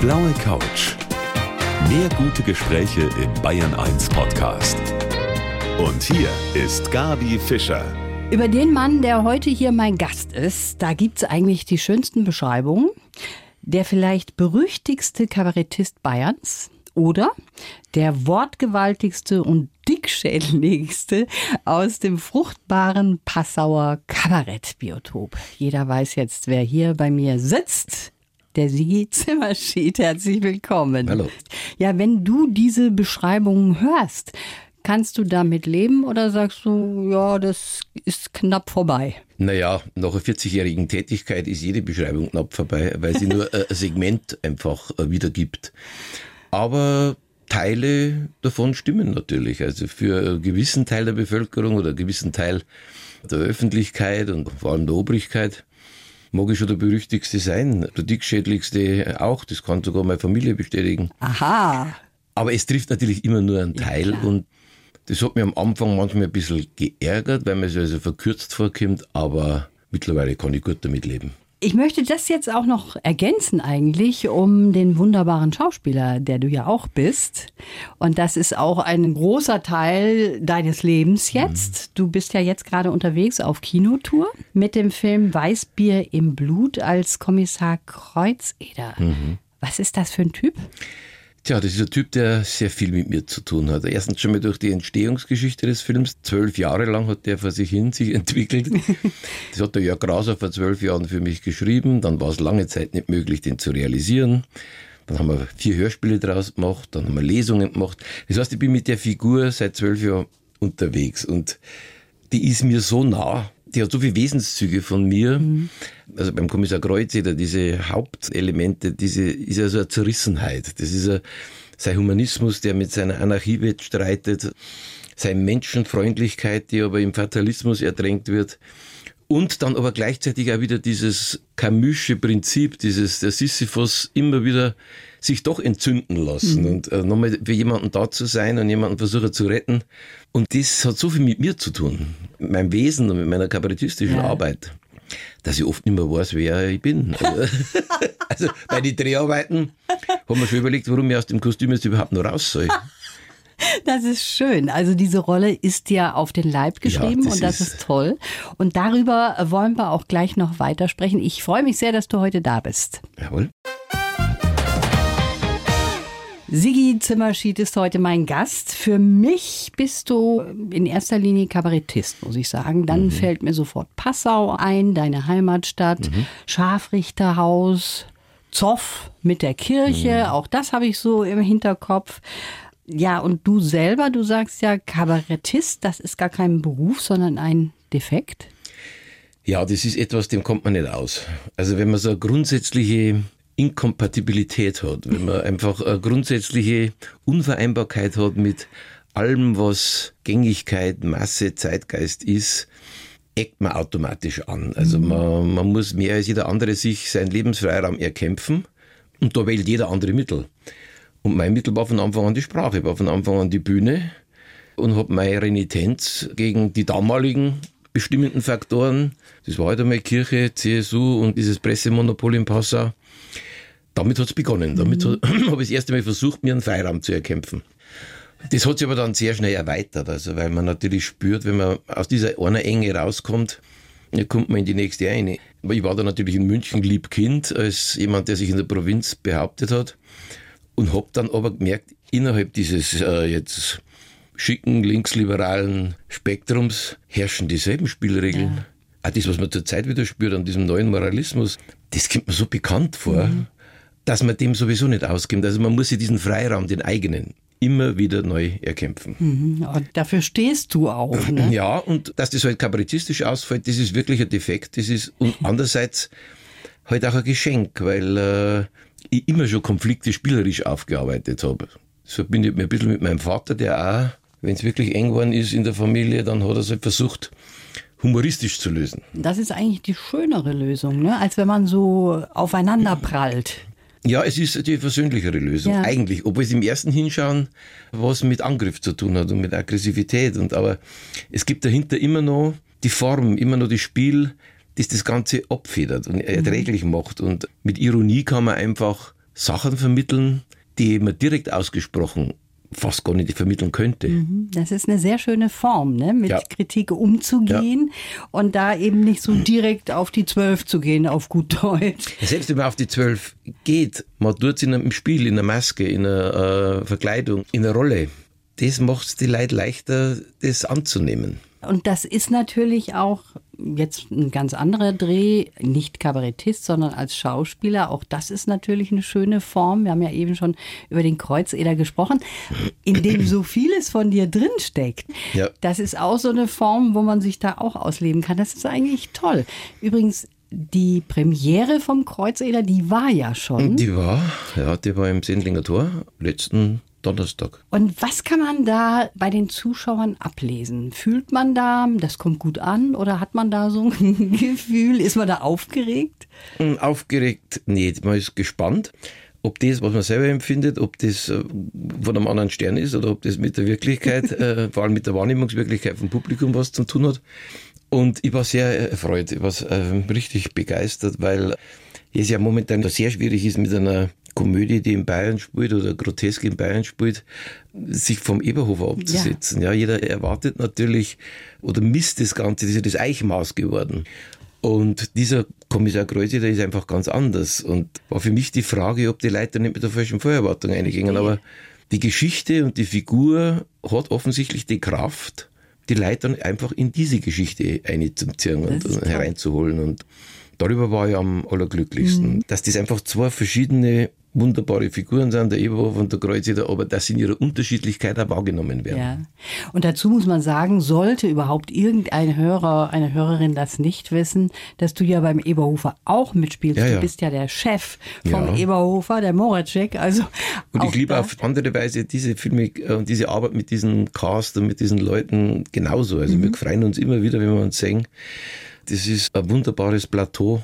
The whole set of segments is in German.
blaue Couch. Mehr gute Gespräche im Bayern 1 Podcast. Und hier ist Gabi Fischer. Über den Mann, der heute hier mein Gast ist, da gibt es eigentlich die schönsten Beschreibungen. Der vielleicht berüchtigste Kabarettist Bayerns oder der wortgewaltigste und dickschädeligste aus dem fruchtbaren Passauer Kabarettbiotop. Jeder weiß jetzt, wer hier bei mir sitzt. Der Sigi Zimmerschied. Herzlich willkommen. Hallo. Ja, wenn du diese Beschreibungen hörst, kannst du damit leben oder sagst du, ja, das ist knapp vorbei? Naja, nach einer 40-jährigen Tätigkeit ist jede Beschreibung knapp vorbei, weil sie nur ein Segment einfach äh, wiedergibt. Aber Teile davon stimmen natürlich. Also für einen gewissen Teil der Bevölkerung oder einen gewissen Teil der Öffentlichkeit und vor allem der Obrigkeit mag ich schon der berüchtigste sein, der dickschädlichste auch. Das kann sogar meine Familie bestätigen. Aha. Aber es trifft natürlich immer nur einen Teil klar. und das hat mir am Anfang manchmal ein bisschen geärgert, weil mir es also verkürzt vorkommt, aber mittlerweile kann ich gut damit leben. Ich möchte das jetzt auch noch ergänzen eigentlich um den wunderbaren Schauspieler, der du ja auch bist. Und das ist auch ein großer Teil deines Lebens jetzt. Du bist ja jetzt gerade unterwegs auf Kinotour mit dem Film Weißbier im Blut als Kommissar Kreuzeder. Was ist das für ein Typ? Tja, das ist ein Typ, der sehr viel mit mir zu tun hat. Erstens schon mal durch die Entstehungsgeschichte des Films. Zwölf Jahre lang hat der vor sich hin sich entwickelt. Das hat der Jörg Grauser vor zwölf Jahren für mich geschrieben. Dann war es lange Zeit nicht möglich, den zu realisieren. Dann haben wir vier Hörspiele draus gemacht, dann haben wir Lesungen gemacht. Das heißt, ich bin mit der Figur seit zwölf Jahren unterwegs und die ist mir so nah. Die hat so viele Wesenszüge von mir. Also beim Kommissar Kreuzeder, diese Hauptelemente, diese, ist ja so eine Zerrissenheit. Das ist ja sein Humanismus, der mit seiner Anarchie wettstreitet, seine Menschenfreundlichkeit, die aber im Fatalismus ertränkt wird. Und dann aber gleichzeitig auch wieder dieses Camusche Prinzip, dieses der Sisyphus immer wieder sich doch entzünden lassen und äh, nochmal für jemanden da zu sein und jemanden versuchen zu retten. Und das hat so viel mit mir zu tun, mit meinem Wesen und mit meiner kabarettistischen Ja. Arbeit, dass ich oft nicht mehr weiß, wer ich bin. Also, also bei den Dreharbeiten haben wir schon überlegt, warum ich aus dem Kostüm jetzt überhaupt noch raus soll. Das ist schön. Also diese Rolle ist dir auf den Leib geschrieben das und das ist- ist toll. Und darüber wollen wir auch gleich noch weitersprechen. Ich freue mich sehr, dass du heute da bist. Jawohl. Sigi Zimmerschied ist heute mein Gast. Für mich bist du in erster Linie Kabarettist, muss ich sagen. Dann fällt mir sofort Passau ein, deine Heimatstadt, Scharfrichterhaus, Zoff mit der Kirche. Auch das habe ich so im Hinterkopf. Ja, und du selber, du sagst ja Kabarettist, das ist gar kein Beruf, sondern ein Defekt. Ja, das ist etwas, dem kommt man nicht aus. Also wenn man so eine grundsätzliche Inkompatibilität hat, wenn man einfach eine grundsätzliche Unvereinbarkeit hat mit allem, was Gängigkeit, Masse, Zeitgeist ist, eckt man automatisch an. Also man, man muss mehr als jeder andere sich seinen Lebensfreiraum erkämpfen und da wählt jeder andere Mittel. Und mein Mittel war von Anfang an die Sprache, war von Anfang an die Bühne und habe meine Renitenz gegen die damaligen bestimmenden Faktoren, das war halt einmal Kirche, CSU und dieses Pressemonopol in Passau, damit hat's begonnen. Damit hat- habe ich das erste Mal versucht, mir einen Freiraum zu erkämpfen. Das hat sich aber dann sehr schnell erweitert, also weil man natürlich spürt, wenn man aus dieser einer Enge rauskommt, dann kommt man in die nächste eine. Ich war da natürlich in München lieb Kind, als jemand, der sich in der Provinz behauptet hat und habe dann aber gemerkt, innerhalb dieses äh, jetzt schicken linksliberalen Spektrums herrschen dieselben Spielregeln. Auch das, was man zurzeit wieder spürt an diesem neuen Moralismus, das kommt mir so bekannt vor, dass man dem sowieso nicht auskommt. Also man muss sich diesen Freiraum, den eigenen, immer wieder neu erkämpfen. Und dafür stehst du auch. Ne? Ja, und dass das halt kabarettistisch ausfällt, das ist wirklich ein Defekt. Das ist, und andererseits halt auch ein Geschenk, weil äh, ich immer schon Konflikte spielerisch aufgearbeitet habe. Das verbindet mir ein bisschen mit meinem Vater, der auch, wenn es wirklich eng geworden ist in der Familie, dann hat er es halt versucht, humoristisch zu lösen. Das ist eigentlich die schönere Lösung, ne? als wenn man so aufeinander prallt. Ja, es ist die versöhnlichere Lösung, Ja. eigentlich. Obwohl es im ersten Hinschauen was mit Angriff zu tun hat und mit Aggressivität. Und aber es gibt dahinter immer noch die Form, immer noch das Spiel, das das Ganze abfedert und erträglich macht. Und mit Ironie kann man einfach Sachen vermitteln, die man direkt ausgesprochen fast gar nicht vermitteln könnte. Mhm. Das ist eine sehr schöne Form, ne? mit Ja. Kritik umzugehen und da eben nicht so direkt auf die Zwölf zu gehen, auf gut Deutsch. Selbst wenn man auf die zwölf geht, man tut es in einem Spiel, in einer Maske, in einer äh, Verkleidung, in einer Rolle. Das macht es die Leute leichter, das anzunehmen. Und das ist natürlich auch jetzt ein ganz anderer Dreh, nicht Kabarettist, sondern als Schauspieler. Auch das ist natürlich eine schöne Form. Wir haben ja eben schon über den Kreuzeder gesprochen, in dem so vieles von dir drinsteckt. Ja. Das ist auch so eine Form, wo man sich da auch ausleben kann. Das ist eigentlich toll. Übrigens, die Premiere vom Kreuzeder, die war ja schon. Die war, ja, die war im Sendlinger Tor letzten Donnerstag. Und was kann man da bei den Zuschauern ablesen? Fühlt man da, das kommt gut an oder hat man da so ein Gefühl? Ist man da aufgeregt? Hm, Aufgeregt, nee, man ist gespannt, ob das, was man selber empfindet, ob das äh, von einem anderen Stern ist oder ob das mit der Wirklichkeit, äh, vor allem mit der Wahrnehmungswirklichkeit vom Publikum was zu tun hat. Und ich war sehr erfreut, ich war äh, richtig begeistert, weil es ja momentan sehr schwierig ist mit einer Komödie, die in Bayern spielt oder grotesk in Bayern spielt, sich vom Eberhofer abzusetzen. Ja. jeder erwartet natürlich oder misst das Ganze, das ist ja das Eichmaß geworden. Und dieser Kommissar Kreuzer, der ist einfach ganz anders. Und war für mich die Frage, ob die Leute nicht mit der falschen Vorerwartung eingingen. Aber die Geschichte und die Figur hat offensichtlich die Kraft, die Leute dann einfach in diese Geschichte einzuziehen und, und hereinzuholen. Und darüber war ich am allerglücklichsten. Mhm. Dass das einfach zwei verschiedene wunderbare Figuren sind, der Eberhofer und der Kreuzer, aber dass sie in ihrer Unterschiedlichkeit auch wahrgenommen werden. Ja. Und dazu muss man sagen, sollte überhaupt irgendein Hörer, eine Hörerin das nicht wissen, dass du ja beim Eberhofer auch mitspielst. Ja, Du ja. bist ja der Chef vom. Eberhofer, der Moracek. Also Und ich liebe auf andere Weise diese Filme äh, und diese Arbeit mit diesen Cast und mit diesen Leuten genauso. Also wir freuen uns immer wieder, wenn wir uns sehen. Das ist ein wunderbares Plateau,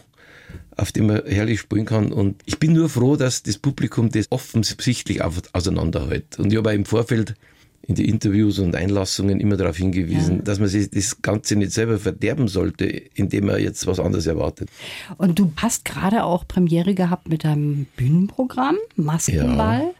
auf dem man herrlich spielen kann. Und ich bin nur froh, dass das Publikum das offensichtlich auseinanderhält. Und ich habe auch im Vorfeld in die Interviews und Einlassungen immer darauf hingewiesen, Ja. dass man sich das Ganze nicht selber verderben sollte, indem man jetzt was anderes erwartet. Und du hast gerade auch Premiere gehabt mit deinem Bühnenprogramm, Maskenball.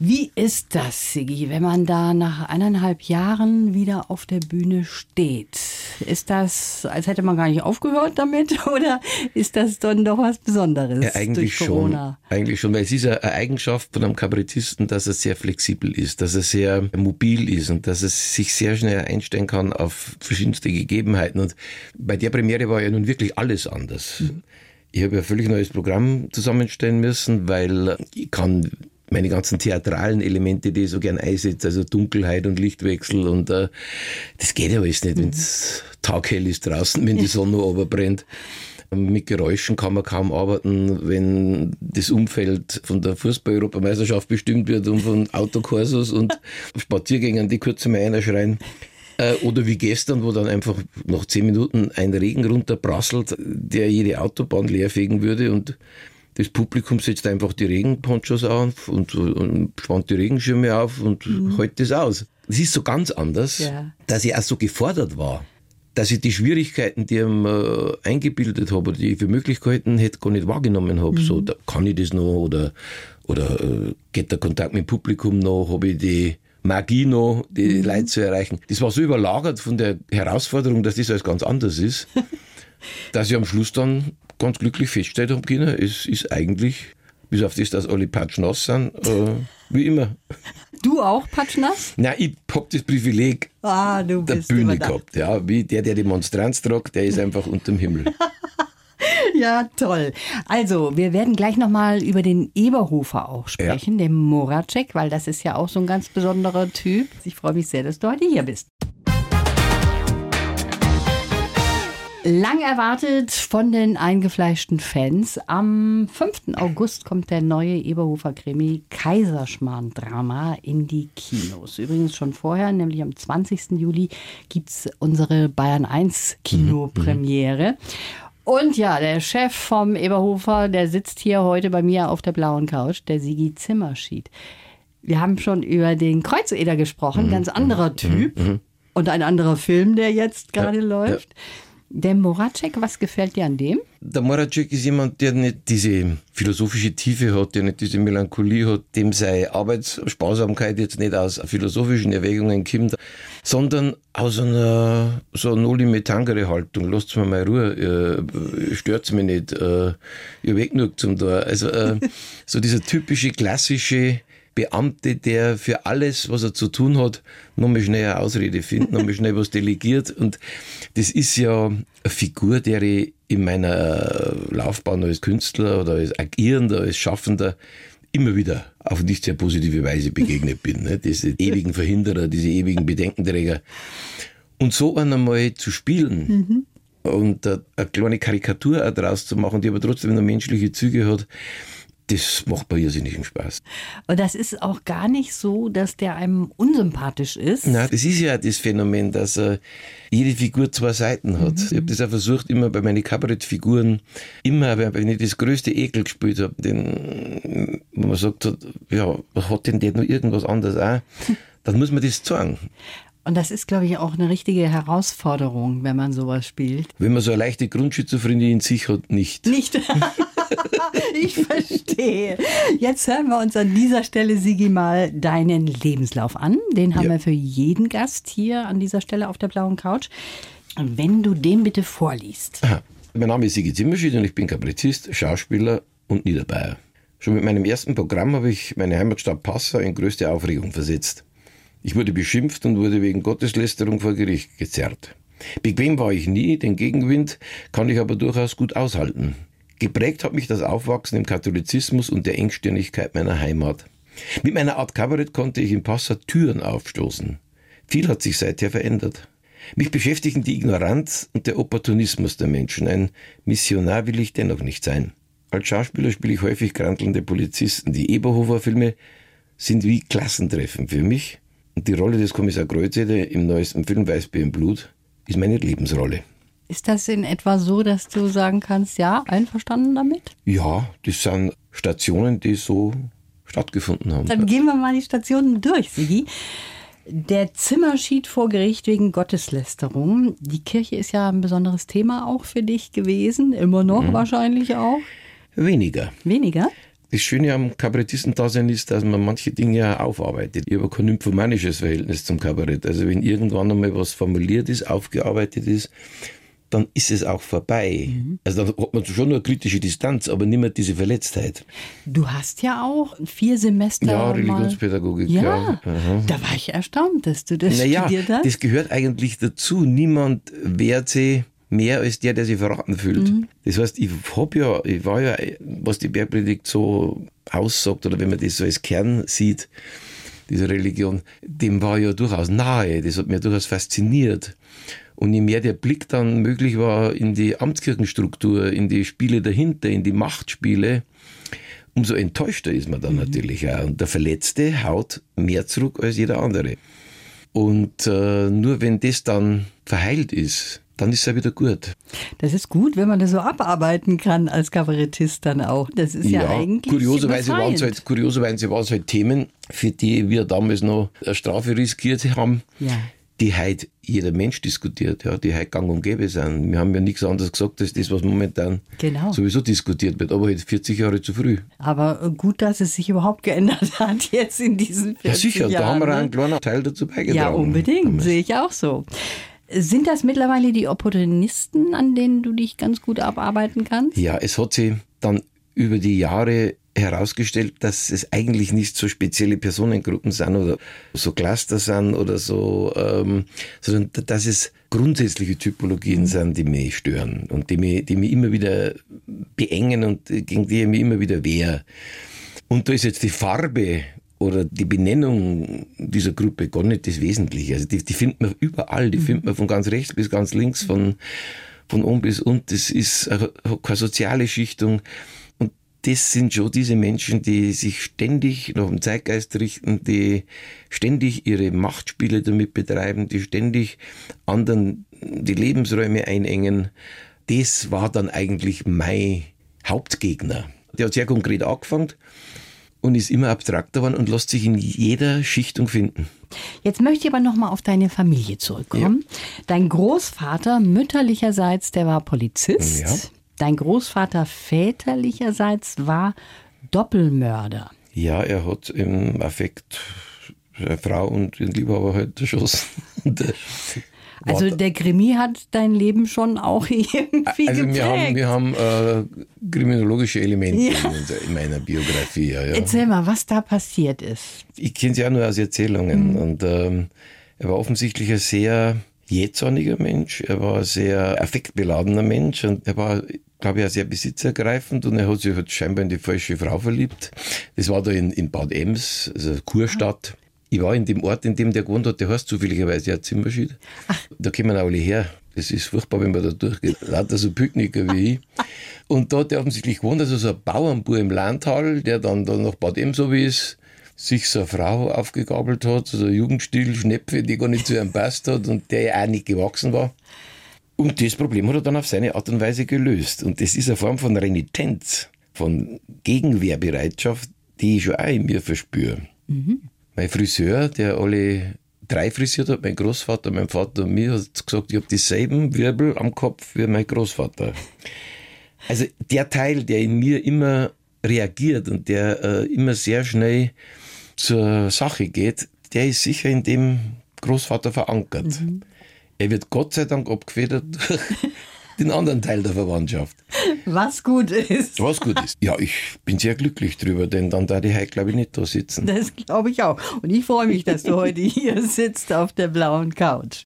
Wie ist das, Sigi, wenn man da nach eineinhalb Jahren wieder auf der Bühne steht? Ist das, als hätte man gar nicht aufgehört damit oder ist das dann doch was Besonderes Ja, eigentlich durch schon. Corona? Eigentlich schon, weil es ist eine Eigenschaft von einem Kabarettisten, dass er sehr flexibel ist, dass er sehr mobil ist und dass er sich sehr schnell einstellen kann auf verschiedenste Gegebenheiten. Und bei der Premiere war ja nun wirklich alles anders. Ich habe ja völlig neues Programm zusammenstellen müssen, weil ich kann meine ganzen theatralen Elemente, die ich so gern einsetze, also Dunkelheit und Lichtwechsel und äh, das geht ja alles nicht, wenn es taghell ist draußen, wenn die Sonne oberbrennt. Mit Geräuschen kann man kaum arbeiten, wenn das Umfeld von der Fußball-Europameisterschaft bestimmt wird und von Autokursus und Spaziergängern, die kurz mal einer schreien. Äh, Oder wie gestern, wo dann einfach nach zehn Minuten ein Regen runterprasselt, der jede Autobahn leerfegen würde und das Publikum setzt einfach die Regenponchos auf und, und spannt die Regenschirme auf und hält das aus. Das ist so ganz anders, Ja. dass ich auch so gefordert war. Dass ich die Schwierigkeiten, die ich mir eingebildet habe, oder die ich für Möglichkeiten hätte, gar nicht wahrgenommen habe. So, da kann ich das noch oder, oder äh, geht der Kontakt mit dem Publikum noch, habe ich die Magie noch, die Leute zu erreichen. Das war so überlagert von der Herausforderung, dass das alles ganz anders ist, dass ich am Schluss dann ganz glücklich festgestellt habe, Kinder, es ist eigentlich, bis auf das, dass alle patschnass sind, äh, wie immer. Du auch, Patschnass? Nein, ich hab das Privileg Ah, du der bist Bühne gehabt. Ja, wie der, der die Monstranz tragt, der ist einfach unterm Himmel. Ja, toll. Also, wir werden gleich nochmal über den Eberhofer auch sprechen, den Moracek, weil das ist ja auch so ein ganz besonderer Typ. Ich freue mich sehr, dass du heute hier bist. Lang erwartet von den eingefleischten Fans. Am 5. August kommt der neue Eberhofer-Krimi Kaiserschmarrn-Drama in die Kinos. Übrigens schon vorher, nämlich am 20. Juli, gibt es unsere Bayern 1 Kinopremiere. Und ja, der Chef vom Eberhofer, der sitzt hier heute bei mir auf der blauen Couch, der Sigi Zimmerschied. Wir haben schon über den Kreuzeder gesprochen, ganz anderer Typ und ein anderer Film, der jetzt gerade läuft. Der Moracek, was gefällt dir an dem? Der Moracek ist jemand, der nicht diese philosophische Tiefe hat, der nicht diese Melancholie hat, dem seine Arbeitssparsamkeit jetzt nicht aus philosophischen Erwägungen kommt, sondern aus einer so noli me tangere Haltung. Lasst mir mal Ruhe, äh, stört's mich nicht, äh, ihr weg genug zum da. Also äh, so dieser typische klassische Beamte, der für alles, was er zu tun hat, nochmal schnell eine Ausrede findet, nochmal schnell was delegiert. Und das ist ja eine Figur, der ich in meiner Laufbahn als Künstler oder als Agierender, als Schaffender immer wieder auf nicht sehr positive Weise begegnet bin. Ne? Diese ewigen Verhinderer, diese ewigen Bedenkenträger. Und so einmal zu spielen mhm. und eine kleine Karikatur daraus zu machen, die aber trotzdem noch menschliche Züge hat, das macht mir irrsinnigen Spaß. Und das ist auch gar nicht so, dass der einem unsympathisch ist. Nein, das ist ja das Phänomen, dass äh, jede Figur zwei Seiten hat. Mhm. Ich habe das auch versucht, immer bei meinen Kabarettfiguren, immer, wenn ich das größte Ekel gespielt habe, den, wo man sagt, ja, hat denn der noch irgendwas anderes auch? Dann muss man das sagen. Und das ist, glaube ich, auch eine richtige Herausforderung, wenn man sowas spielt. Wenn man so eine leichte Grundschizophrenie in sich hat, nicht. Nicht. ich verstehe. Jetzt hören wir uns an dieser Stelle, Sigi, mal deinen Lebenslauf an. Den haben ja. wir für jeden Gast hier an dieser Stelle auf der blauen Couch. Wenn du den bitte vorliest. Aha. Mein Name ist Sigi Zimmerschied und ich bin Kabarettist, Schauspieler und Niederbayer. Schon mit meinem ersten Programm habe ich meine Heimatstadt Passau in größte Aufregung versetzt. Ich wurde beschimpft und wurde wegen Gotteslästerung vor Gericht gezerrt. Bequem war ich nie, den Gegenwind kann ich aber durchaus gut aushalten. Geprägt hat mich das Aufwachsen im Katholizismus und der Engstirnigkeit meiner Heimat. Mit meiner Art Kabarett konnte ich in Passau Türen aufstoßen. Viel hat sich seither verändert. Mich beschäftigen die Ignoranz und der Opportunismus der Menschen. Ein Missionar will ich dennoch nicht sein. Als Schauspieler spiele ich häufig krantelnde Polizisten. Die Eberhofer-Filme sind wie Klassentreffen für mich. Und die Rolle des Kommissar Kreuzede im neuesten Film Weißbier im Blut ist meine Lebensrolle. Ist das in etwa so, dass du sagen kannst, ja, einverstanden damit? Ja, das sind Stationen, die so stattgefunden haben. Dann gehen wir mal die Stationen durch, Sigi. Der Zimmer schied vor Gericht wegen Gotteslästerung. Die Kirche ist ja ein besonderes Thema auch für dich gewesen, immer noch mhm. wahrscheinlich auch. Weniger. Weniger? Das Schöne am Kabarettistendasein ist, dass man manche Dinge ja aufarbeitet. Ich habe kein nymphomanisches Verhältnis zum Kabarett. Also wenn irgendwann einmal was formuliert ist, aufgearbeitet ist, dann ist es auch vorbei. Mhm. Also dann hat man schon nur kritische Distanz, aber nicht mehr diese Verletztheit. Du hast ja auch vier Semester. Ja, Religionspädagogik. Ja, ja. da war ich erstaunt, dass du das naja, studiert hast. Das gehört eigentlich dazu. Niemand wehrt sich mehr als der, der sich verraten fühlt. Mhm. Das heißt, ich habe ja, ich war ja, was die Bergpredigt so aussagt, oder wenn man das so als Kern sieht, dieser Religion, dem war ja durchaus nahe, das hat mir durchaus fasziniert. Und je mehr der Blick dann möglich war in die Amtskirchenstruktur, in die Spiele dahinter, in die Machtspiele, umso enttäuschter ist man dann mhm. natürlich auch. Und der Verletzte haut mehr zurück als jeder andere. Und äh, nur wenn das dann verheilt ist, dann ist er wieder gut. Das ist gut, wenn man das so abarbeiten kann als Kabarettist dann auch. Das ist ja, ja eigentlich kurioserweise waren es halt, kurioserweise waren es halt Themen, für die wir damals noch eine Strafe riskiert haben. Ja die heute jeder Mensch diskutiert, ja, die heute gang und gäbe sind. Wir haben ja nichts anderes gesagt als das, was momentan genau. sowieso diskutiert wird, aber jetzt 40 Jahre zu früh. Aber gut, dass es sich überhaupt geändert hat jetzt in diesen 40 Jahren. Ja sicher, Jahren, da haben wir ne? einen kleinen Teil dazu beigetragen. Ja, unbedingt, sehe ich auch so. Sind das mittlerweile die Opportunisten, an denen du dich ganz gut abarbeiten kannst? Ja, es hat sich dann über die Jahre herausgestellt, dass es eigentlich nicht so spezielle Personengruppen sind oder so Cluster sind oder so, ähm, sondern dass es grundsätzliche Typologien mhm. sind, die mich stören und die mich, die mich immer wieder beengen und gegen die ich mich immer wieder wehre. Und da ist jetzt die Farbe oder die Benennung dieser Gruppe gar nicht das Wesentliche. Also die, die findet man überall, die mhm. findet man von ganz rechts bis ganz links, von, von oben bis unten. Das ist keine soziale Schichtung das sind schon diese Menschen, die sich ständig nach dem Zeitgeist richten, die ständig ihre Machtspiele damit betreiben, die ständig anderen die Lebensräume einengen. Das war dann eigentlich mein Hauptgegner. Der hat sehr konkret angefangen und ist immer abstrakter geworden und lässt sich in jeder Schichtung finden. Jetzt möchte ich aber noch mal auf deine Familie zurückkommen. Ja. Dein Großvater mütterlicherseits, der war Polizist. Ja. Dein Großvater väterlicherseits war Doppelmörder. Ja, er hat im Affekt seine Frau und ihren Liebhaber halt erschossen. Also der Krimi hat dein Leben schon auch irgendwie also geprägt. wir haben, wir haben äh, kriminologische Elemente ja. in, in, meiner Biografie. Ja. Erzähl mal, was da passiert ist. Ich kenne es ja nur aus Erzählungen. Mhm. Und ähm, er war offensichtlich ein sehr jähzorniger Mensch. Er war ein sehr affektbeladener Mensch und er war glaube ich, auch sehr besitzergreifend und er hat sich halt scheinbar in die falsche Frau verliebt. Das war da in, in Bad Ems, also Kurstadt. Ich war in dem Ort, in dem der gewohnt hat, der heißt zufälligerweise ja Zimmerschied. Da kommen auch alle her. Das ist furchtbar, wenn man da durchgeht. Lauter so Picknicker wie ich. Und da hat er offensichtlich gewohnt, also so ein Bauernbub im Landtal, der dann da nach Bad Ems so wie ist, sich so eine Frau aufgegabelt hat, so ein Jugendstil, Schnepfe, die gar nicht zu ihm passt hat und der ja auch nicht gewachsen war. Und das Problem hat er dann auf seine Art und Weise gelöst. Und das ist eine Form von Renitenz, von Gegenwehrbereitschaft, die ich schon auch in mir verspüre. Mhm. Mein Friseur, der alle drei frisiert hat, mein Großvater, mein Vater und mir, hat gesagt, ich habe dieselben Wirbel am Kopf wie mein Großvater. Also der Teil, der in mir immer reagiert und der äh, immer sehr schnell zur Sache geht, der ist sicher in dem Großvater verankert. Mhm. Er wird Gott sei Dank abgefedert durch den anderen Teil der Verwandtschaft. Was gut ist. Was gut ist. Ja, ich bin sehr glücklich drüber, denn dann da die heute, glaube ich, nicht da sitzen. Das glaube ich auch. Und ich freue mich, dass du heute hier sitzt auf der blauen Couch.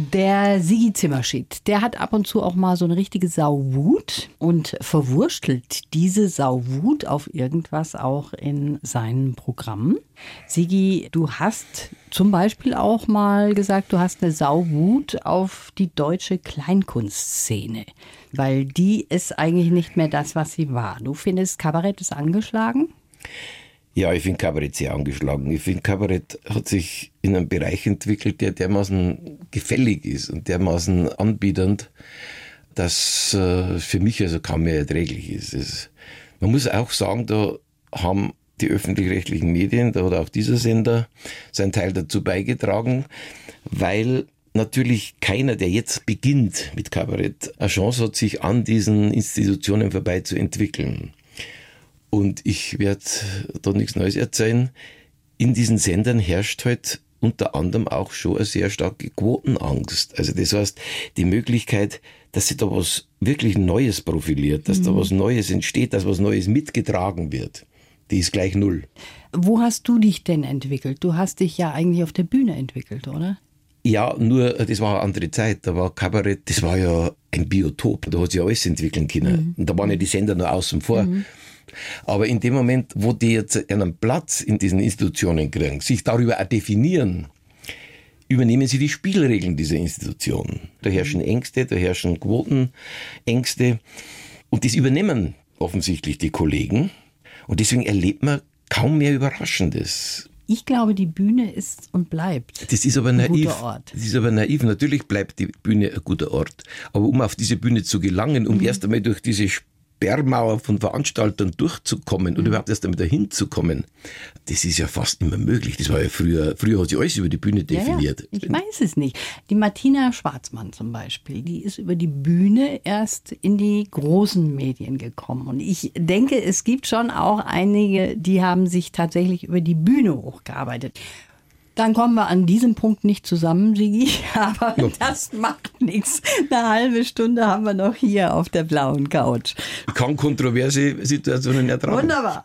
Der Sigi Zimmerschied, der hat ab und zu auch mal so eine richtige Sauwut und verwurstelt diese Sauwut auf irgendwas auch in seinen Programmen. Sigi, du hast zum Beispiel auch mal gesagt, du hast eine Sauwut auf die deutsche Kleinkunstszene, weil die ist eigentlich nicht mehr das, was sie war. Du findest, Kabarett ist angeschlagen? Ja, ich finde Kabarett sehr angeschlagen. Ich finde, Kabarett hat sich in einem Bereich entwickelt, der dermaßen gefällig ist und dermaßen anbiedernd, dass äh, für mich also kaum mehr erträglich ist. Man muss auch sagen, da haben die öffentlich-rechtlichen Medien, da hat auch dieser Sender seinen Teil dazu beigetragen, weil natürlich keiner, der jetzt beginnt mit Kabarett, eine Chance hat, sich an diesen Institutionen vorbei zu entwickeln. Und ich werde da nichts Neues erzählen. In diesen Sendern herrscht halt unter anderem auch schon eine sehr starke Quotenangst. Also das heißt, die Möglichkeit, dass sich da was wirklich Neues profiliert, dass mhm. da was Neues entsteht, dass was Neues mitgetragen wird, die ist gleich null. Wo hast du dich denn entwickelt? Du hast dich ja eigentlich auf der Bühne entwickelt, oder? Ja, nur das war eine andere Zeit. Da war Kabarett, das war ja ein Biotop. Da hat sich alles entwickeln können. Mhm. Und da waren ja die Sender nur außen vor. Mhm. Aber in dem Moment, wo die jetzt einen Platz in diesen Institutionen kriegen, sich darüber auch definieren, übernehmen sie die Spielregeln dieser Institutionen. Da herrschen Ängste, da herrschen Quotenängste. Und das übernehmen offensichtlich die Kollegen. Und deswegen erlebt man kaum mehr Überraschendes. Ich glaube, die Bühne ist und bleibt. Das ist aber naiv. Ein guter Ort. Das ist aber naiv. Natürlich bleibt die Bühne ein guter Ort. Aber um auf diese Bühne zu gelangen, um mhm. erst einmal durch diese Sperrmauer von Veranstaltern durchzukommen mhm. und überhaupt erst einmal dahin zu kommen, das ist ja fast immer möglich. Das war ja früher, früher hat sich alles über die Bühne definiert. Ja, ich weiß es nicht. Die Martina Schwarzmann zum Beispiel, die ist über die Bühne erst in die großen Medien gekommen. Und ich denke, es gibt schon auch einige, die haben sich tatsächlich über die Bühne hochgearbeitet. Dann kommen wir an diesem Punkt nicht zusammen, Sigi, aber ja. das macht nichts. Eine halbe Stunde haben wir noch hier auf der blauen Couch. Ich kann kontroverse Situationen ertragen. Wunderbar.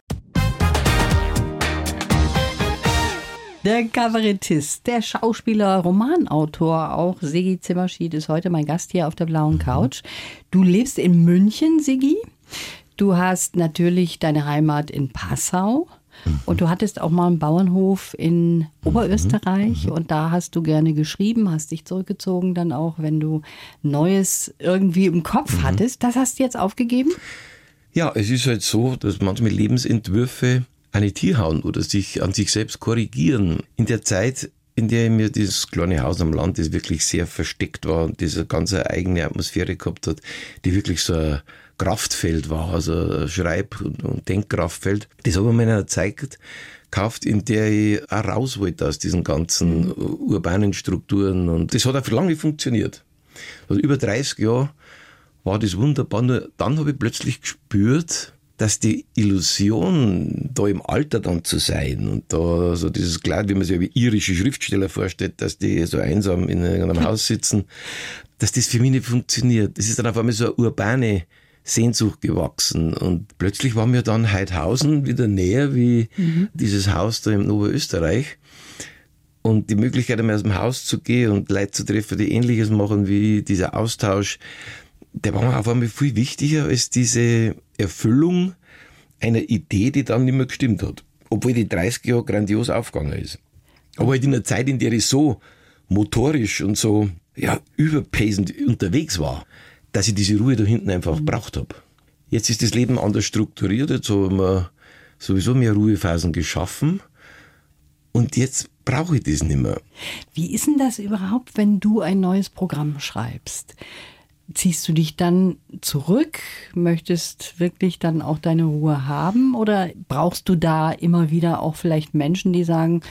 Der Kabarettist, der Schauspieler, Romanautor, auch Sigi Zimmerschied ist heute mein Gast hier auf der blauen Couch. Du lebst in München, Sigi. Du hast natürlich deine Heimat in Passau. Und du hattest auch mal einen Bauernhof in Oberösterreich mhm. und da hast du gerne geschrieben, hast dich zurückgezogen dann auch, wenn du Neues irgendwie im Kopf mhm. hattest. Das hast du jetzt aufgegeben? Ja, es ist halt so, dass manchmal Lebensentwürfe eine Tier hauen oder sich an sich selbst korrigieren. In der Zeit in der mir dieses kleine Haus am Land, das wirklich sehr versteckt war und diese ganze eigene Atmosphäre gehabt hat, die wirklich so ein Kraftfeld war, also Schreib- und Denkkraftfeld. Das habe ich mir in einer Zeit gekauft, in der ich auch raus wollte aus diesen ganzen urbanen Strukturen und das hat auch für lange funktioniert. Also über 30 Jahre war das wunderbar, nur dann habe ich plötzlich gespürt, dass die Illusion, da im Alter dann zu sein und da so dieses Kleid, wie man sich wie irische Schriftsteller vorstellt, dass die so einsam in einem Haus sitzen, dass das für mich nicht funktioniert. Das ist dann auf einmal so eine urbane Sehnsucht gewachsen und plötzlich war mir dann Heidhausen wieder näher wie mhm. dieses Haus da im Oberösterreich. Und die Möglichkeit, einmal aus dem Haus zu gehen und Leute zu treffen, die Ähnliches machen wie dieser Austausch, der war mir auf einmal viel wichtiger als diese Erfüllung einer Idee, die dann nicht mehr gestimmt hat. Obwohl die 30 Jahre grandios aufgegangen ist. Aber halt in einer Zeit, in der ich so motorisch und so ja, überpacend unterwegs war, dass ich diese Ruhe da hinten einfach mhm. braucht habe. Jetzt ist das Leben anders strukturiert, jetzt haben wir sowieso mehr Ruhephasen geschaffen und jetzt brauche ich das nicht mehr. Wie ist denn das überhaupt, wenn du ein neues Programm schreibst? Ziehst du dich dann zurück? Möchtest wirklich dann auch deine Ruhe haben? Oder brauchst du da immer wieder auch vielleicht Menschen, die sagen,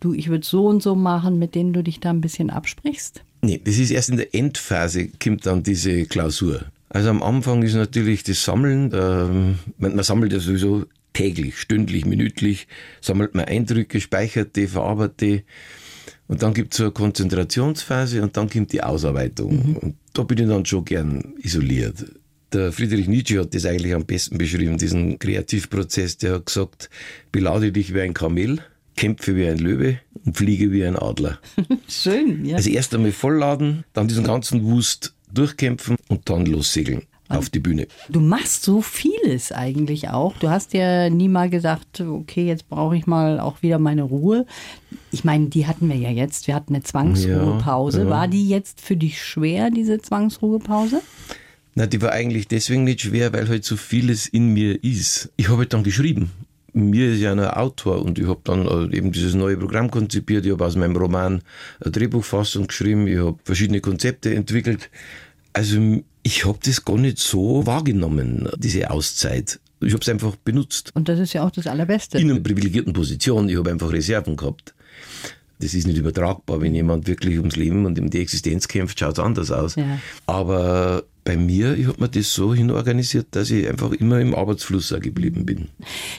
du, ich würde so und so machen, mit denen du dich da ein bisschen absprichst? Nee, das ist erst in der Endphase, kommt dann diese Klausur. Also am Anfang ist natürlich das Sammeln, ähm, man, man sammelt ja sowieso täglich, stündlich, minütlich, sammelt man Eindrücke, speichert die, verarbeitet die. Und dann gibt es so eine Konzentrationsphase und dann kommt die Ausarbeitung. Mhm. Und da bin ich dann schon gern isoliert. Der Friedrich Nietzsche hat das eigentlich am besten beschrieben, diesen Kreativprozess. Der hat gesagt, belade dich wie ein Kamel, kämpfe wie ein Löwe und fliege wie ein Adler. Schön, ja. Also erst einmal vollladen, dann diesen ganzen Wust durchkämpfen und dann lossegeln auf die Bühne. Du machst so vieles eigentlich auch. Du hast ja nie mal gesagt, okay, jetzt brauche ich mal auch wieder meine Ruhe. Ich meine, die hatten wir ja jetzt. Wir hatten eine Zwangsruhepause. Ja, ja. War die jetzt für dich schwer, diese Zwangsruhepause? Na, die war eigentlich deswegen nicht schwer, weil halt so vieles in mir ist. Ich habe halt dann geschrieben. Mir ist ja ein Autor und ich habe dann äh, eben dieses neue Programm konzipiert. Ich habe aus meinem Roman eine Drehbuchfassung geschrieben. Ich habe verschiedene Konzepte entwickelt. Also ich habe das gar nicht so wahrgenommen, diese Auszeit. Ich habe es einfach benutzt. Und das ist ja auch das Allerbeste. In einer privilegierten Position. Ich habe einfach Reserven gehabt. Das ist nicht übertragbar. Wenn jemand wirklich ums Leben und um die Existenz kämpft, schaut es anders aus. Ja. Aber bei mir, ich habe mir das so hinorganisiert, dass ich einfach immer im Arbeitsfluss geblieben bin.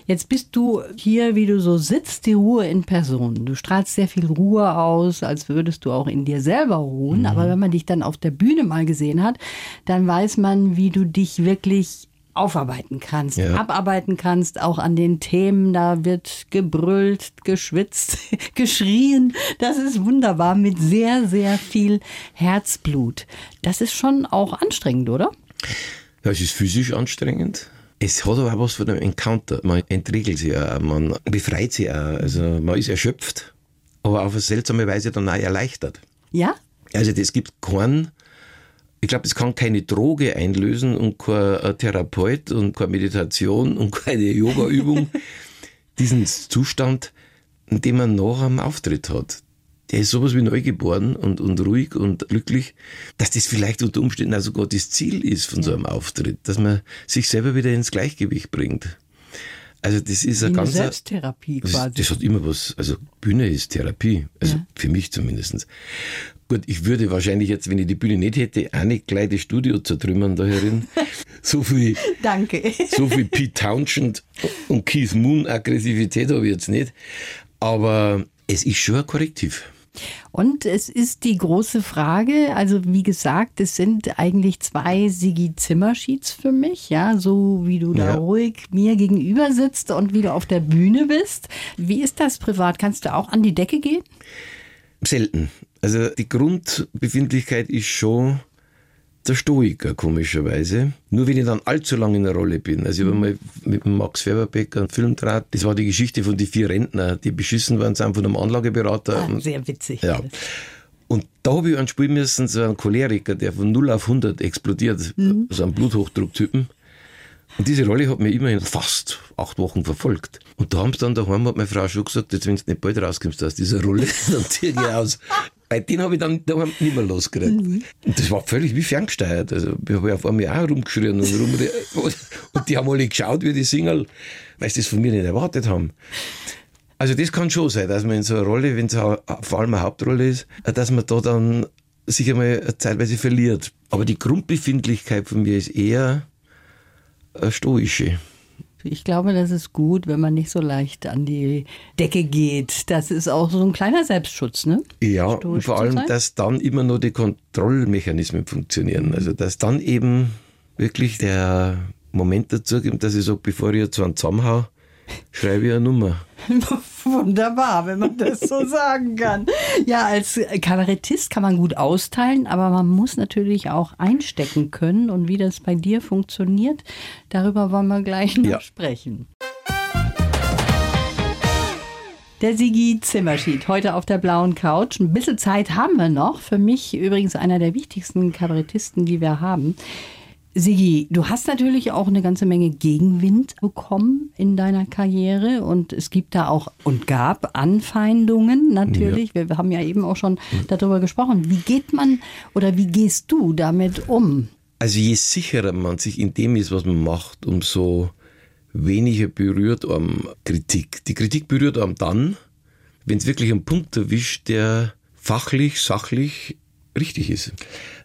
Jetzt bist du hier, wie du so sitzt, die Ruhe in Person. Du strahlst sehr viel Ruhe aus, als würdest du auch in dir selber ruhen. Mhm. Aber wenn man dich dann auf der Bühne mal gesehen hat, dann weiß man, wie du dich wirklich aufarbeiten kannst, ja. abarbeiten kannst, auch an den Themen. Da wird gebrüllt, geschwitzt, geschrien. Das ist wunderbar mit sehr, sehr viel Herzblut. Das ist schon auch anstrengend, oder? Ja, es ist physisch anstrengend. Es hat aber auch was von einem Encounter. Man entregelt sich auch, man befreit sich auch. Also man ist erschöpft, aber auf eine seltsame Weise dann auch erleichtert. Ja? Also es gibt keinen ich glaube, es kann keine Droge einlösen und kein äh, Therapeut und keine Meditation und keine Yoga-Übung. Diesen Zustand, den man nach einem Auftritt hat. Der ist sowas wie neugeboren und, und ruhig und glücklich, dass das vielleicht unter Umständen auch sogar das Ziel ist von so einem Auftritt, dass man sich selber wieder ins Gleichgewicht bringt. Also das ist eine ganz Selbsttherapie das, quasi. Das hat immer was. Also Bühne ist Therapie, also ja. für mich zumindest. Gut, ich würde wahrscheinlich jetzt, wenn ich die Bühne nicht hätte, auch nicht gleich das Studio zertrümmern da herin. So viel, Danke. so viel Pete Townshend und Keith Moon Aggressivität habe ich jetzt nicht. Aber es ist schon ein Korrektiv. Und es ist die große Frage, also wie gesagt, es sind eigentlich zwei Sigi Zimmersheets für mich, ja, so wie du da ja. ruhig mir gegenüber sitzt und wie du auf der Bühne bist. Wie ist das privat? Kannst du auch an die Decke gehen? Selten. Also die Grundbefindlichkeit ist schon der Stoiker, komischerweise. Nur wenn ich dann allzu lange in der Rolle bin. Also ich habe mal mit Max Färberbecker einen Film draht. Das war die Geschichte von den vier Rentnern, die beschissen worden sind von einem Anlageberater. Ah, sehr witzig. Ja. Und da habe ich einen spielen müssen, so einen Choleriker, der von 0 auf 100 explodiert, mhm. so einen Bluthochdrucktypen. Und diese Rolle hat mir immerhin fast acht Wochen verfolgt. Und da haben sie dann daheim, hat meine Frau schon gesagt, jetzt wenn du nicht bald rauskommst aus dieser Rolle, dann zieh ich aus. Bei den habe ich dann daheim nicht mehr losgekriegt. Mhm. Und das war völlig wie ferngesteuert. Also, ich habe auf einmal auch rumgeschrien und rum. Und die haben alle geschaut, wie die Single, weil sie das von mir nicht erwartet haben. Also das kann schon sein, dass man in so einer Rolle, wenn es vor allem eine Hauptrolle ist, dass man da dann sich einmal zeitweise verliert. Aber die Grundbefindlichkeit von mir ist eher eine stoische. Ich glaube, das ist gut, wenn man nicht so leicht an die Decke geht. Das ist auch so ein kleiner Selbstschutz, ne? Ja, und vor allem, dass dann immer nur die Kontrollmechanismen funktionieren. Also, dass dann eben wirklich der Moment dazu gibt, dass ich sage, bevor ich jetzt einen zusammenhaue, schreibe eine Nummer. Wunderbar, wenn man das so sagen kann. Ja, als Kabarettist kann man gut austeilen, aber man muss natürlich auch einstecken können. Und wie das bei dir funktioniert, darüber wollen wir gleich noch ja. sprechen. Der Sigi Zimmerschied, heute auf der blauen Couch. Ein bisschen Zeit haben wir noch. Für mich übrigens einer der wichtigsten Kabarettisten, die wir haben. Sigi, du hast natürlich auch eine ganze Menge Gegenwind bekommen in deiner Karriere und es gibt da auch und gab Anfeindungen natürlich. Ja. Wir haben ja eben auch schon darüber gesprochen. Wie geht man oder wie gehst du damit um? Also je sicherer man sich in dem ist, was man macht, umso weniger berührt einem Kritik. Die Kritik berührt einem dann, wenn es wirklich einen Punkt erwischt, der fachlich, sachlich richtig ist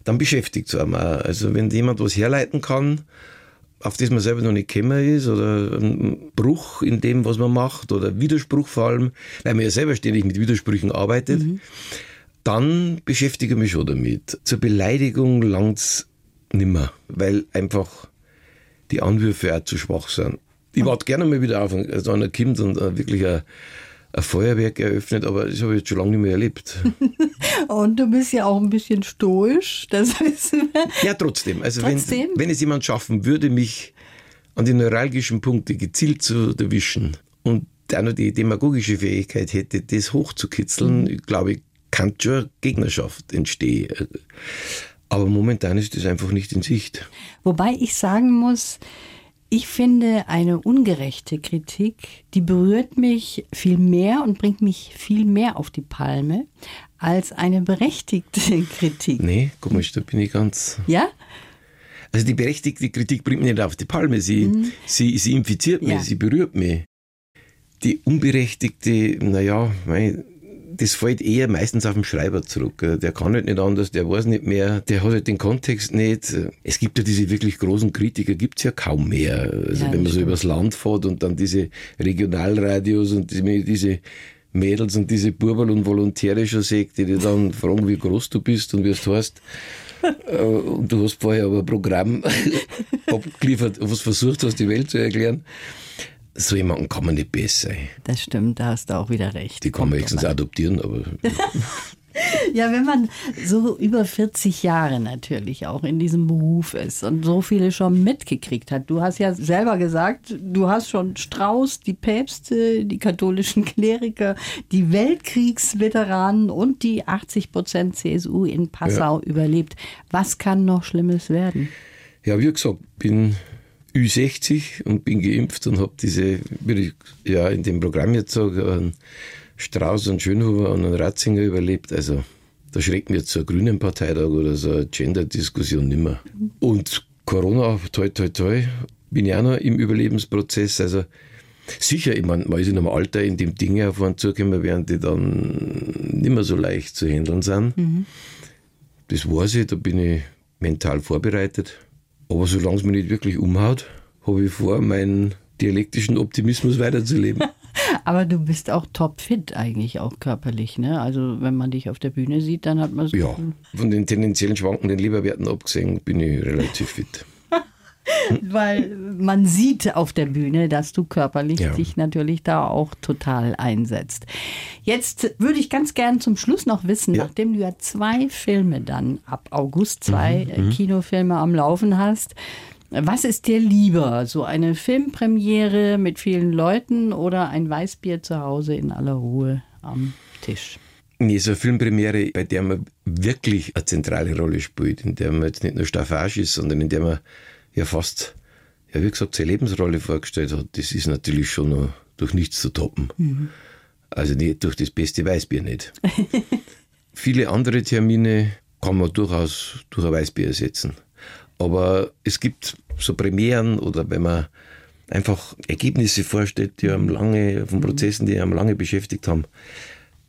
dann beschäftigt es einem auch. Also wenn jemand was herleiten kann, auf das man selber noch nicht gekommen ist, oder ein Bruch in dem, was man macht, oder Widerspruch vor allem, weil man ja selber ständig mit Widersprüchen arbeitet, mhm. dann beschäftige ich mich schon damit. Zur Beleidigung langt es nimmer, weil einfach die Anwürfe auch zu schwach sind. Ich warte gerne mal wieder auf, also einer kommt und wirklich ein ein Feuerwerk eröffnet, aber das habe ich jetzt schon lange nicht mehr erlebt. Und du bist ja auch ein bisschen stoisch, das wissen wir. Ja, trotzdem. Also trotzdem? Wenn, wenn es jemand schaffen würde, mich an die neuralgischen Punkte gezielt zu erwischen und auch noch die demagogische Fähigkeit hätte, das hochzukitzeln, mhm. glaube ich, kann schon Gegnerschaft entstehen. Aber momentan ist das einfach nicht in Sicht. Wobei ich sagen muss, ich finde eine ungerechte Kritik, die berührt mich viel mehr und bringt mich viel mehr auf die Palme als eine berechtigte Kritik. Nee, komisch, da bin ich ganz. Ja? Also die berechtigte Kritik bringt mich nicht auf die Palme, sie, mhm. sie, sie infiziert mich, ja. sie berührt mich. Die unberechtigte, naja, mein, das fällt eher meistens auf den Schreiber zurück. Der kann halt nicht anders, der weiß nicht mehr, der hat halt den Kontext nicht. Es gibt ja diese wirklich großen Kritiker, gibt es ja kaum mehr. Also ja, wenn man so übers Land fährt und dann diese Regionalradios und diese Mädels und diese Burbel und Volontäre schon sieht, die dir dann fragen, wie groß du bist und wie es heißt. Äh, und du hast vorher aber ein Programm abgeliefert, was versucht hast, die Welt zu erklären so jemanden kann man nicht besser. Das stimmt, da hast du auch wieder recht. Die kann man höchstens adoptieren, aber. ja, wenn man so über 40 Jahre natürlich auch in diesem Beruf ist und so viele schon mitgekriegt hat. Du hast ja selber gesagt, du hast schon Strauß, die Päpste, die katholischen Kleriker, die Weltkriegsveteranen und die 80 Prozent CSU in Passau ja. überlebt. Was kann noch Schlimmes werden? Ja, wie gesagt, bin Ü60 und bin geimpft und habe diese, würde ich ja in dem Programm jetzt sagen, einen Strauß und Schönhuber und einen Ratzinger überlebt. Also da schreckt mir jetzt so ein grünen Parteitag oder so eine Gender-Diskussion nimmer. Und Corona, toi, toi, toi, bin ich auch noch im Überlebensprozess. Also sicher, ich meine, man ist in einem Alter, in dem Dinge auf einen zukommen werden, die dann nicht mehr so leicht zu handeln sind. Mhm. Das weiß ich, da bin ich mental vorbereitet. Aber solange es mich nicht wirklich umhaut, habe ich vor, meinen dialektischen Optimismus weiterzuleben. Aber du bist auch topfit eigentlich, auch körperlich. Ne? Also wenn man dich auf der Bühne sieht, dann hat man so... Ja, von den tendenziellen schwankenden Leberwerten abgesehen bin ich relativ fit. Weil man sieht auf der Bühne, dass du körperlich ja. dich natürlich da auch total einsetzt. Jetzt würde ich ganz gern zum Schluss noch wissen, ja. nachdem du ja zwei Filme dann ab August, zwei mhm, mhm. Kinofilme am Laufen hast, was ist dir lieber? So eine Filmpremiere mit vielen Leuten oder ein Weißbier zu Hause in aller Ruhe am Tisch? Nee, so eine Filmpremiere, bei der man wirklich eine zentrale Rolle spielt, in der man jetzt nicht nur Staffage ist, sondern in der man ja fast ja, wie gesagt, seine Lebensrolle vorgestellt hat, das ist natürlich schon noch durch nichts zu toppen. Mhm. Also nicht durch das beste Weißbier nicht. Viele andere Termine kann man durchaus durch ein Weißbier ersetzen. Aber es gibt so Premieren oder wenn man einfach Ergebnisse vorstellt, die einem lange, von Prozessen, die einem lange beschäftigt haben,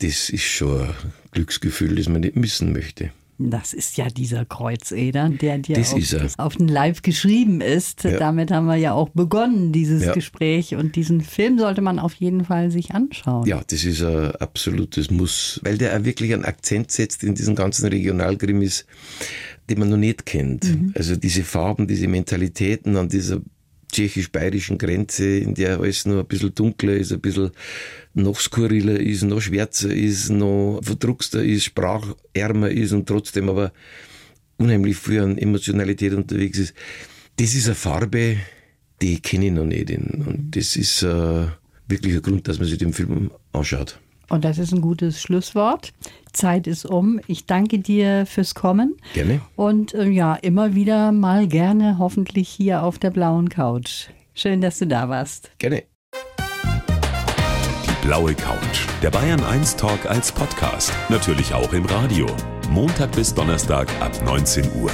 das ist schon ein Glücksgefühl, das man nicht missen möchte. Das ist ja dieser Kreuzeder, der dir auf, auf, den Live geschrieben ist. Ja. Damit haben wir ja auch begonnen, dieses ja. Gespräch. Und diesen Film sollte man auf jeden Fall sich anschauen. Ja, das ist ein absolutes Muss, weil der auch wirklich einen Akzent setzt in diesen ganzen Regionalgrimmis, die man noch nicht kennt. Mhm. Also diese Farben, diese Mentalitäten an dieser tschechisch-bayerischen Grenze, in der alles noch ein bisschen dunkler ist, ein bisschen noch skurriler ist, noch schwärzer ist, noch verdruckster ist, sprachärmer ist und trotzdem aber unheimlich viel an Emotionalität unterwegs ist. Das ist eine Farbe, die kenne ich noch nicht. Und das ist äh, wirklich ein Grund, dass man sich den Film anschaut. Und das ist ein gutes Schlusswort. Zeit ist um. Ich danke dir fürs Kommen. Gerne. Und äh, ja, immer wieder mal gerne, hoffentlich hier auf der blauen Couch. Schön, dass du da warst. Gerne. Die blaue Couch. Der Bayern 1 Talk als Podcast. Natürlich auch im Radio. Montag bis Donnerstag ab 19 Uhr.